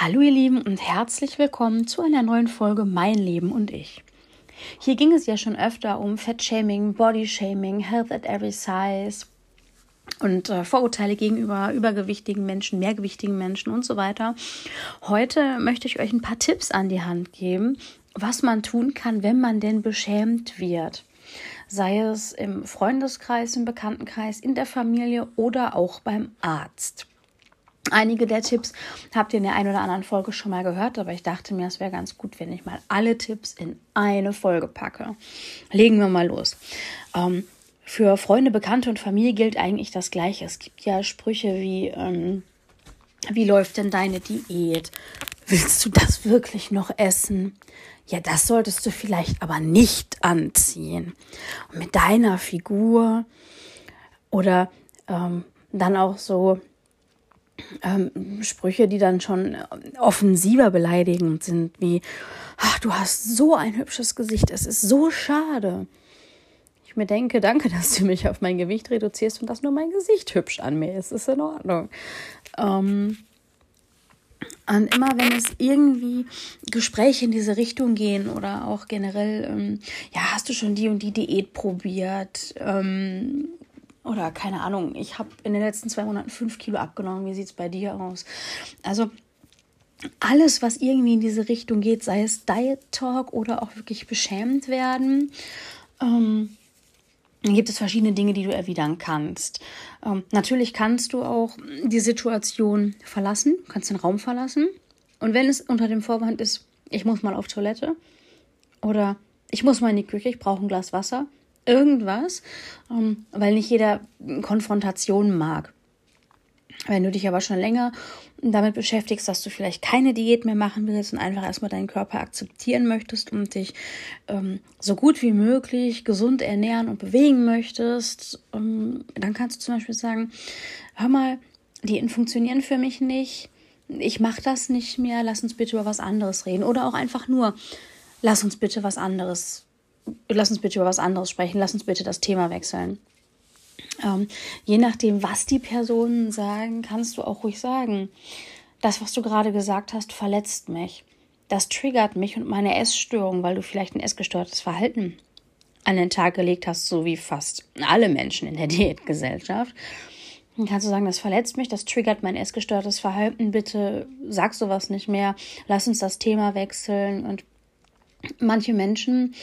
Hallo ihr Lieben und herzlich willkommen zu einer neuen Folge Mein Leben und ich. Hier ging es ja schon öfter um Fettshaming, Bodyshaming, Health at every size und äh, Vorurteile gegenüber übergewichtigen Menschen, mehrgewichtigen Menschen und so weiter. Heute möchte ich euch ein paar Tipps an die Hand geben, was man tun kann, wenn man denn beschämt wird. Sei es im Freundeskreis, im Bekanntenkreis, in der Familie oder auch beim Arzt. Einige der Tipps habt ihr in der einen oder anderen Folge schon mal gehört, aber ich dachte mir, es wäre ganz gut, wenn ich mal alle Tipps in eine Folge packe. Legen wir mal los. Ähm, für Freunde, Bekannte und Familie gilt eigentlich das Gleiche. Es gibt ja Sprüche wie, ähm, wie läuft denn deine Diät? Willst du das wirklich noch essen? Ja, das solltest du vielleicht aber nicht anziehen. Und mit deiner Figur oder ähm, dann auch so, ähm, Sprüche, die dann schon offensiver beleidigend sind, wie, ach, du hast so ein hübsches Gesicht, es ist so schade. Ich mir denke, danke, dass du mich auf mein Gewicht reduzierst und dass nur mein Gesicht hübsch an mir ist, ist in Ordnung. Ähm, und immer wenn es irgendwie Gespräche in diese Richtung gehen oder auch generell, ähm, ja, hast du schon die und die Diät probiert? Ähm, oder keine Ahnung, ich habe in den letzten zwei Monaten fünf Kilo abgenommen. Wie sieht es bei dir aus? Also alles, was irgendwie in diese Richtung geht, sei es Diet Talk oder auch wirklich beschämt werden, ähm, gibt es verschiedene Dinge, die du erwidern kannst. Ähm, natürlich kannst du auch die Situation verlassen, kannst den Raum verlassen. Und wenn es unter dem Vorwand ist, ich muss mal auf Toilette oder ich muss mal in die Küche, ich brauche ein Glas Wasser, irgendwas, ähm, weil nicht jeder Konfrontation mag. Wenn du dich aber schon länger damit beschäftigst, dass du vielleicht keine Diät mehr machen willst und einfach erstmal deinen Körper akzeptieren möchtest und dich ähm, so gut wie möglich gesund ernähren und bewegen möchtest, ähm, dann kannst du zum Beispiel sagen, hör mal, Diäten funktionieren für mich nicht, ich mache das nicht mehr, lass uns bitte über was anderes reden. Oder auch einfach nur, lass uns bitte was anderes lass uns bitte über was anderes sprechen, lass uns bitte das Thema wechseln. Ähm, je nachdem, was die Personen sagen, kannst du auch ruhig sagen, das, was du gerade gesagt hast, verletzt mich. Das triggert mich und meine Essstörung, weil du vielleicht ein essgestörtes Verhalten an den Tag gelegt hast, so wie fast alle Menschen in der Diätgesellschaft. Dann kannst du sagen, das verletzt mich, das triggert mein essgestörtes Verhalten. Bitte sag sowas nicht mehr. Lass uns das Thema wechseln. Und manche Menschen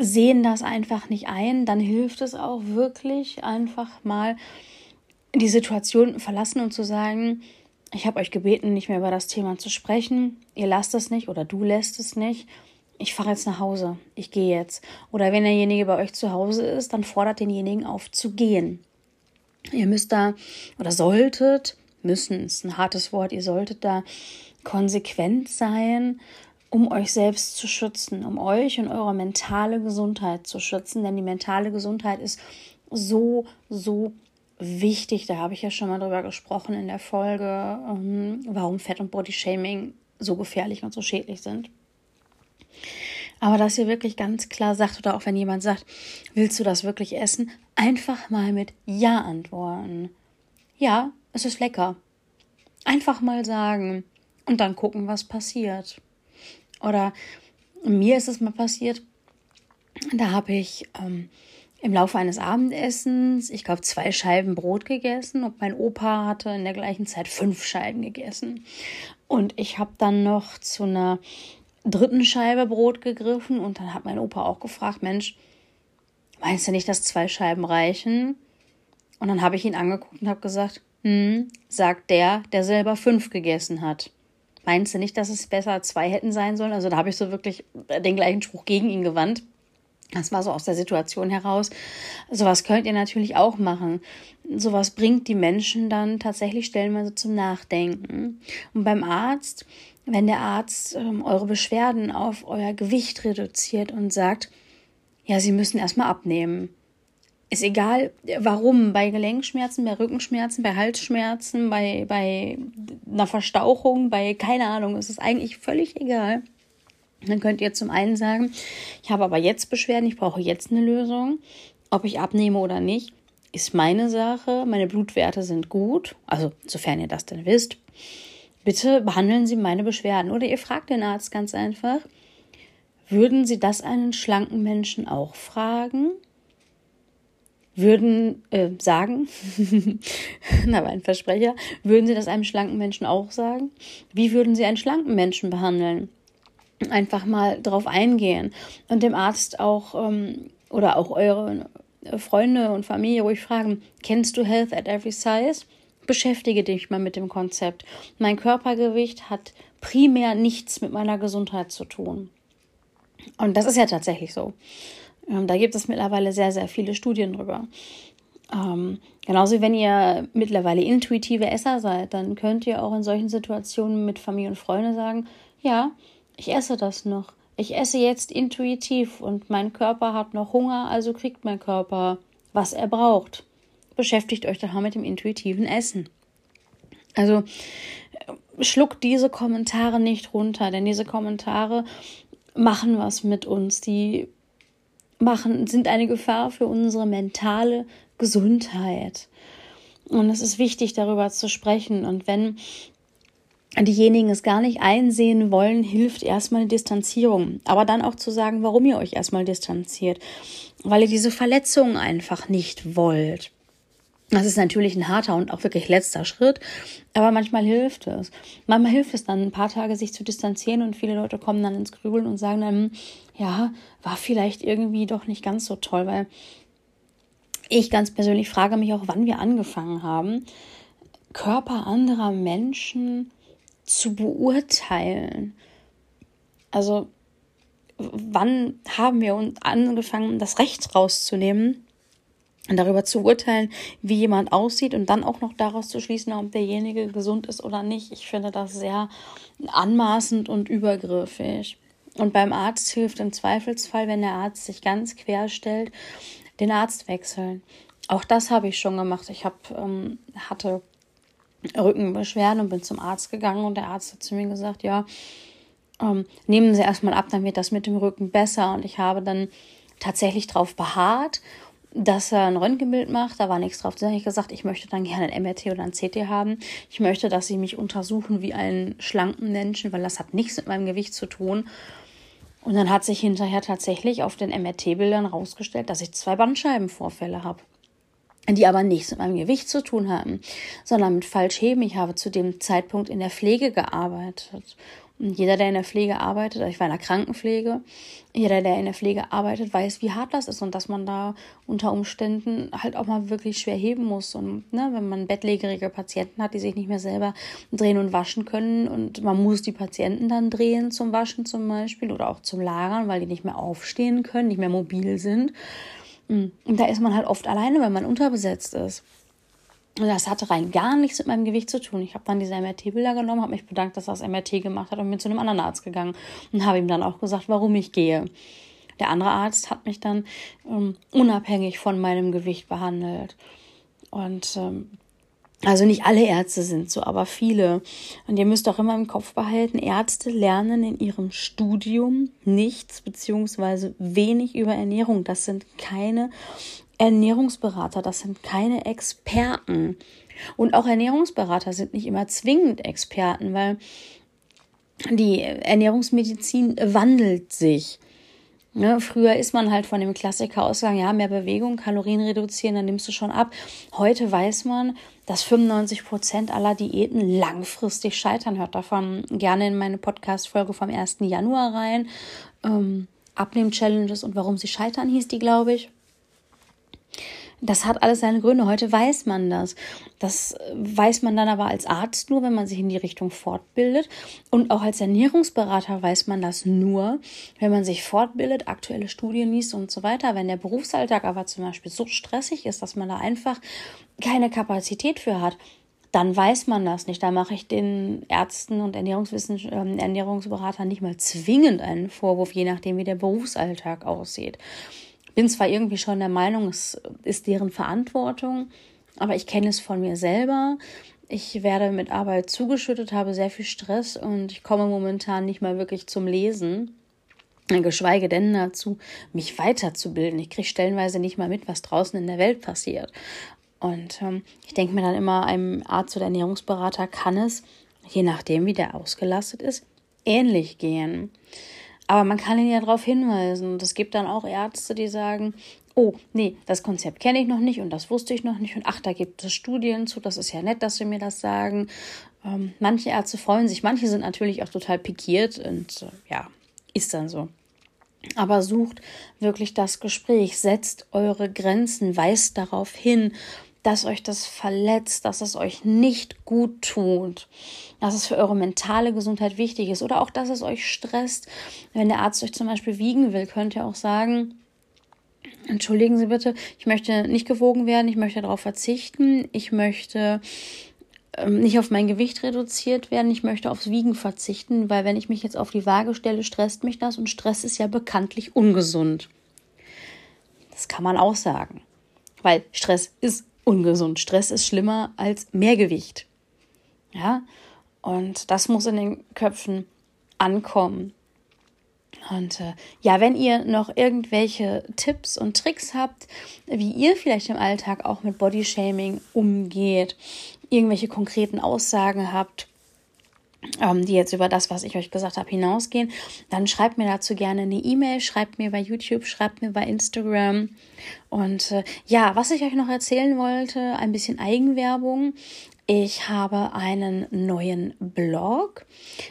sehen das einfach nicht ein, dann hilft es auch wirklich einfach mal die Situation verlassen und zu sagen, ich habe euch gebeten, nicht mehr über das Thema zu sprechen. Ihr lasst es nicht oder du lässt es nicht. Ich fahre jetzt nach Hause. Ich gehe jetzt. Oder wenn derjenige bei euch zu Hause ist, dann fordert denjenigen auf zu gehen. Ihr müsst da oder solltet, müssen ist ein hartes Wort, ihr solltet da konsequent sein um euch selbst zu schützen, um euch und eure mentale Gesundheit zu schützen. Denn die mentale Gesundheit ist so, so wichtig. Da habe ich ja schon mal drüber gesprochen in der Folge, ähm, warum Fett und Bodyshaming so gefährlich und so schädlich sind. Aber dass ihr wirklich ganz klar sagt, oder auch wenn jemand sagt, willst du das wirklich essen, einfach mal mit Ja antworten. Ja, es ist lecker. Einfach mal sagen und dann gucken, was passiert. Oder mir ist es mal passiert, da habe ich ähm, im Laufe eines Abendessens, ich glaube, zwei Scheiben Brot gegessen und mein Opa hatte in der gleichen Zeit fünf Scheiben gegessen. Und ich habe dann noch zu einer dritten Scheibe Brot gegriffen und dann hat mein Opa auch gefragt, Mensch, meinst du nicht, dass zwei Scheiben reichen? Und dann habe ich ihn angeguckt und habe gesagt, hm, sagt der, der selber fünf gegessen hat. Meinst du nicht, dass es besser zwei hätten sein sollen? Also da habe ich so wirklich den gleichen Spruch gegen ihn gewandt. Das war so aus der Situation heraus. Sowas könnt ihr natürlich auch machen. Sowas bringt die Menschen dann tatsächlich stellenweise zum Nachdenken. Und beim Arzt, wenn der Arzt ähm, eure Beschwerden auf euer Gewicht reduziert und sagt, ja, sie müssen erstmal abnehmen, ist egal, warum, bei Gelenkschmerzen, bei Rückenschmerzen, bei Halsschmerzen, bei, bei einer Verstauchung, bei keine Ahnung, ist es eigentlich völlig egal. Dann könnt ihr zum einen sagen, ich habe aber jetzt Beschwerden, ich brauche jetzt eine Lösung. Ob ich abnehme oder nicht, ist meine Sache. Meine Blutwerte sind gut, also sofern ihr das denn wisst. bitte behandeln Sie meine Beschwerden. Oder ihr fragt den Arzt ganz einfach, würden Sie das einen schlanken Menschen auch fragen? Würden äh, sagen, na, aber ein Versprecher, würden Sie das einem schlanken Menschen auch sagen? Wie würden Sie einen schlanken Menschen behandeln? Einfach mal drauf eingehen und dem Arzt auch ähm, oder auch eure Freunde und Familie ruhig fragen, kennst du Health at Every Size? Beschäftige dich mal mit dem Konzept. Mein Körpergewicht hat primär nichts mit meiner Gesundheit zu tun. Und das ist ja tatsächlich so. Ähm, da gibt es mittlerweile sehr, sehr viele Studien drüber. Ähm, genauso wie wenn ihr mittlerweile intuitive Esser seid, dann könnt ihr auch in solchen Situationen mit Familie und Freunden sagen, ja, ich esse das noch. Ich esse jetzt intuitiv und mein Körper hat noch Hunger, also kriegt mein Körper, was er braucht. Beschäftigt euch daher mit dem intuitiven Essen. Also schluckt diese Kommentare nicht runter, denn diese Kommentare machen was mit uns. Die machen, sind eine Gefahr für unsere mentale Gesundheit. Und es ist wichtig, darüber zu sprechen. Und wenn diejenigen es gar nicht einsehen wollen, hilft erstmal eine Distanzierung. Aber dann auch zu sagen, warum ihr euch erstmal distanziert. Weil ihr diese Verletzungen einfach nicht wollt. Das ist natürlich ein harter und auch wirklich letzter Schritt, aber manchmal hilft es. Manchmal hilft es dann, ein paar Tage sich zu distanzieren und viele Leute kommen dann ins Grübeln und sagen dann, ja, war vielleicht irgendwie doch nicht ganz so toll, weil ich ganz persönlich frage mich auch, wann wir angefangen haben, Körper anderer Menschen zu beurteilen. Also, wann haben wir uns angefangen, das Recht rauszunehmen, darüber zu urteilen, wie jemand aussieht und dann auch noch daraus zu schließen, ob derjenige gesund ist oder nicht. Ich finde das sehr anmaßend und übergriffig. Und beim Arzt hilft im Zweifelsfall, wenn der Arzt sich ganz quer stellt, den Arzt wechseln. Auch das habe ich schon gemacht. Ich hab, ähm, hatte Rückenbeschwerden und bin zum Arzt gegangen und der Arzt hat zu mir gesagt, ja, ähm, nehmen Sie erstmal ab, dann wird das mit dem Rücken besser. Und ich habe dann tatsächlich darauf beharrt dass er ein Röntgenbild macht. Da war nichts drauf. Da habe ich gesagt, ich möchte dann gerne ein MRT oder ein CT haben. Ich möchte, dass sie mich untersuchen wie einen schlanken Menschen, weil das hat nichts mit meinem Gewicht zu tun. Und dann hat sich hinterher tatsächlich auf den MRT-Bildern rausgestellt, dass ich zwei Bandscheibenvorfälle habe die aber nichts mit meinem Gewicht zu tun haben, sondern mit Falschheben. Ich habe zu dem Zeitpunkt in der Pflege gearbeitet und jeder, der in der Pflege arbeitet, also ich war in der Krankenpflege, jeder, der in der Pflege arbeitet, weiß, wie hart das ist und dass man da unter Umständen halt auch mal wirklich schwer heben muss. Und ne, wenn man bettlägerige Patienten hat, die sich nicht mehr selber drehen und waschen können und man muss die Patienten dann drehen zum Waschen zum Beispiel oder auch zum Lagern, weil die nicht mehr aufstehen können, nicht mehr mobil sind. Und da ist man halt oft alleine, wenn man unterbesetzt ist. Und das hatte rein gar nichts mit meinem Gewicht zu tun. Ich habe dann diese MRT-Bilder genommen, habe mich bedankt, dass er das MRT gemacht hat und bin zu einem anderen Arzt gegangen und habe ihm dann auch gesagt, warum ich gehe. Der andere Arzt hat mich dann ähm, unabhängig von meinem Gewicht behandelt. Und ähm, also nicht alle Ärzte sind so, aber viele. Und ihr müsst auch immer im Kopf behalten, Ärzte lernen in ihrem Studium nichts beziehungsweise wenig über Ernährung. Das sind keine Ernährungsberater, das sind keine Experten. Und auch Ernährungsberater sind nicht immer zwingend Experten, weil die Ernährungsmedizin wandelt sich. Ne, früher ist man halt von dem Klassiker ausgegangen, ja, mehr Bewegung, Kalorien reduzieren, dann nimmst du schon ab. Heute weiß man, dass 95 Prozent aller Diäten langfristig scheitern. Hört davon gerne in meine Podcast-Folge vom 1. Januar rein. Ähm, Abnehm-Challenges und warum sie scheitern, hieß die, glaube ich. Das hat alles seine Gründe. Heute weiß man das. Das weiß man dann aber als Arzt nur, wenn man sich in die Richtung fortbildet. Und auch als Ernährungsberater weiß man das nur, wenn man sich fortbildet, aktuelle Studien liest und so weiter. Wenn der Berufsalltag aber zum Beispiel so stressig ist, dass man da einfach keine Kapazität für hat, dann weiß man das nicht. Da mache ich den Ärzten und Ernährungswissen, äh, Ernährungsberatern nicht mal zwingend einen Vorwurf, je nachdem, wie der Berufsalltag aussieht bin zwar irgendwie schon der Meinung, es ist deren Verantwortung, aber ich kenne es von mir selber. Ich werde mit Arbeit zugeschüttet, habe sehr viel Stress und ich komme momentan nicht mal wirklich zum Lesen. Geschweige denn dazu, mich weiterzubilden. Ich kriege stellenweise nicht mal mit, was draußen in der Welt passiert. Und ähm, ich denke mir dann immer, einem Arzt oder Ernährungsberater kann es je nachdem, wie der ausgelastet ist, ähnlich gehen. Aber man kann ihn ja darauf hinweisen. Und es gibt dann auch Ärzte, die sagen, oh, nee, das Konzept kenne ich noch nicht und das wusste ich noch nicht. Und ach, da gibt es Studien zu, das ist ja nett, dass sie mir das sagen. Ähm, manche Ärzte freuen sich, manche sind natürlich auch total pikiert und äh, ja, ist dann so. Aber sucht wirklich das Gespräch, setzt eure Grenzen, weist darauf hin, dass euch das verletzt, dass es euch nicht gut tut, dass es für eure mentale Gesundheit wichtig ist oder auch, dass es euch stresst. Wenn der Arzt euch zum Beispiel wiegen will, könnt ihr auch sagen, entschuldigen Sie bitte, ich möchte nicht gewogen werden, ich möchte darauf verzichten, ich möchte ähm, nicht auf mein Gewicht reduziert werden, ich möchte aufs Wiegen verzichten, weil wenn ich mich jetzt auf die Waage stelle, stresst mich das und Stress ist ja bekanntlich ungesund. Das kann man auch sagen, weil Stress ist ungesund. Stress ist schlimmer als Mehrgewicht. Ja, und das muss in den Köpfen ankommen. Und äh, ja, wenn ihr noch irgendwelche Tipps und Tricks habt, wie ihr vielleicht im Alltag auch mit Bodyshaming umgeht, irgendwelche konkreten Aussagen habt, die jetzt über das, was ich euch gesagt habe, hinausgehen, dann schreibt mir dazu gerne eine E-Mail, schreibt mir bei YouTube, schreibt mir bei Instagram. Und äh, ja, was ich euch noch erzählen wollte, ein bisschen Eigenwerbung. Ich habe einen neuen Blog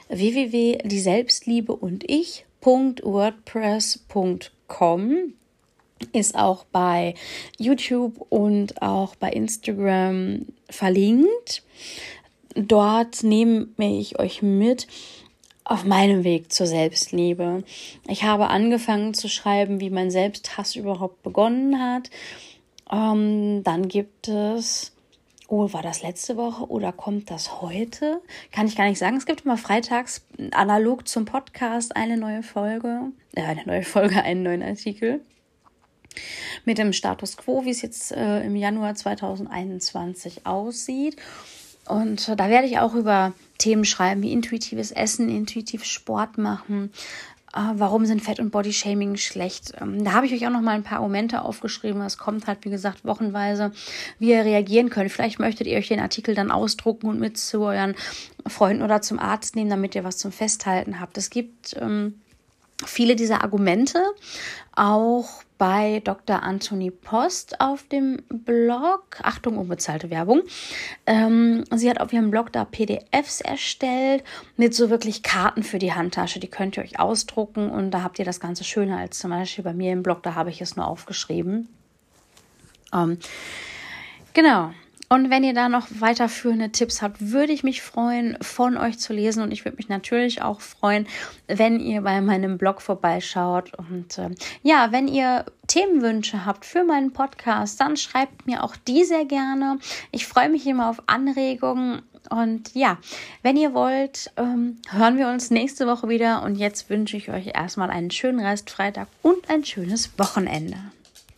www.dieselbstliebe und ich www.wordpress.com ist auch bei YouTube und auch bei Instagram verlinkt. Dort nehme ich euch mit auf meinem Weg zur Selbstliebe. Ich habe angefangen zu schreiben, wie mein Selbsthass überhaupt begonnen hat. Ähm, dann gibt es Oh, war das letzte Woche oder kommt das heute? Kann ich gar nicht sagen. Es gibt immer freitags analog zum Podcast eine neue Folge, äh, eine neue Folge, einen neuen Artikel mit dem Status quo, wie es jetzt äh, im Januar 2021 aussieht. Und äh, da werde ich auch über Themen schreiben wie intuitives Essen, intuitiv Sport machen, Ah, warum sind Fett- und Bodyshaming schlecht? Ähm, da habe ich euch auch noch mal ein paar Momente aufgeschrieben. Es kommt halt, wie gesagt, wochenweise, wie ihr reagieren könnt. Vielleicht möchtet ihr euch den Artikel dann ausdrucken und mit zu euren Freunden oder zum Arzt nehmen, damit ihr was zum Festhalten habt. Es gibt ähm, viele dieser Argumente auch bei Dr. Anthony Post auf dem Blog. Achtung, unbezahlte Werbung. Ähm, sie hat auf ihrem Blog da PDFs erstellt mit so wirklich Karten für die Handtasche. Die könnt ihr euch ausdrucken und da habt ihr das Ganze schöner als zum Beispiel bei mir im Blog. Da habe ich es nur aufgeschrieben. Ähm, genau. Und wenn ihr da noch weiterführende Tipps habt, würde ich mich freuen, von euch zu lesen. Und ich würde mich natürlich auch freuen, wenn ihr bei meinem Blog vorbeischaut. Und äh, ja, wenn ihr Themenwünsche habt für meinen Podcast, dann schreibt mir auch die sehr gerne. Ich freue mich immer auf Anregungen. Und ja, wenn ihr wollt, ähm, hören wir uns nächste Woche wieder. Und jetzt wünsche ich euch erstmal einen schönen Restfreitag und ein schönes Wochenende.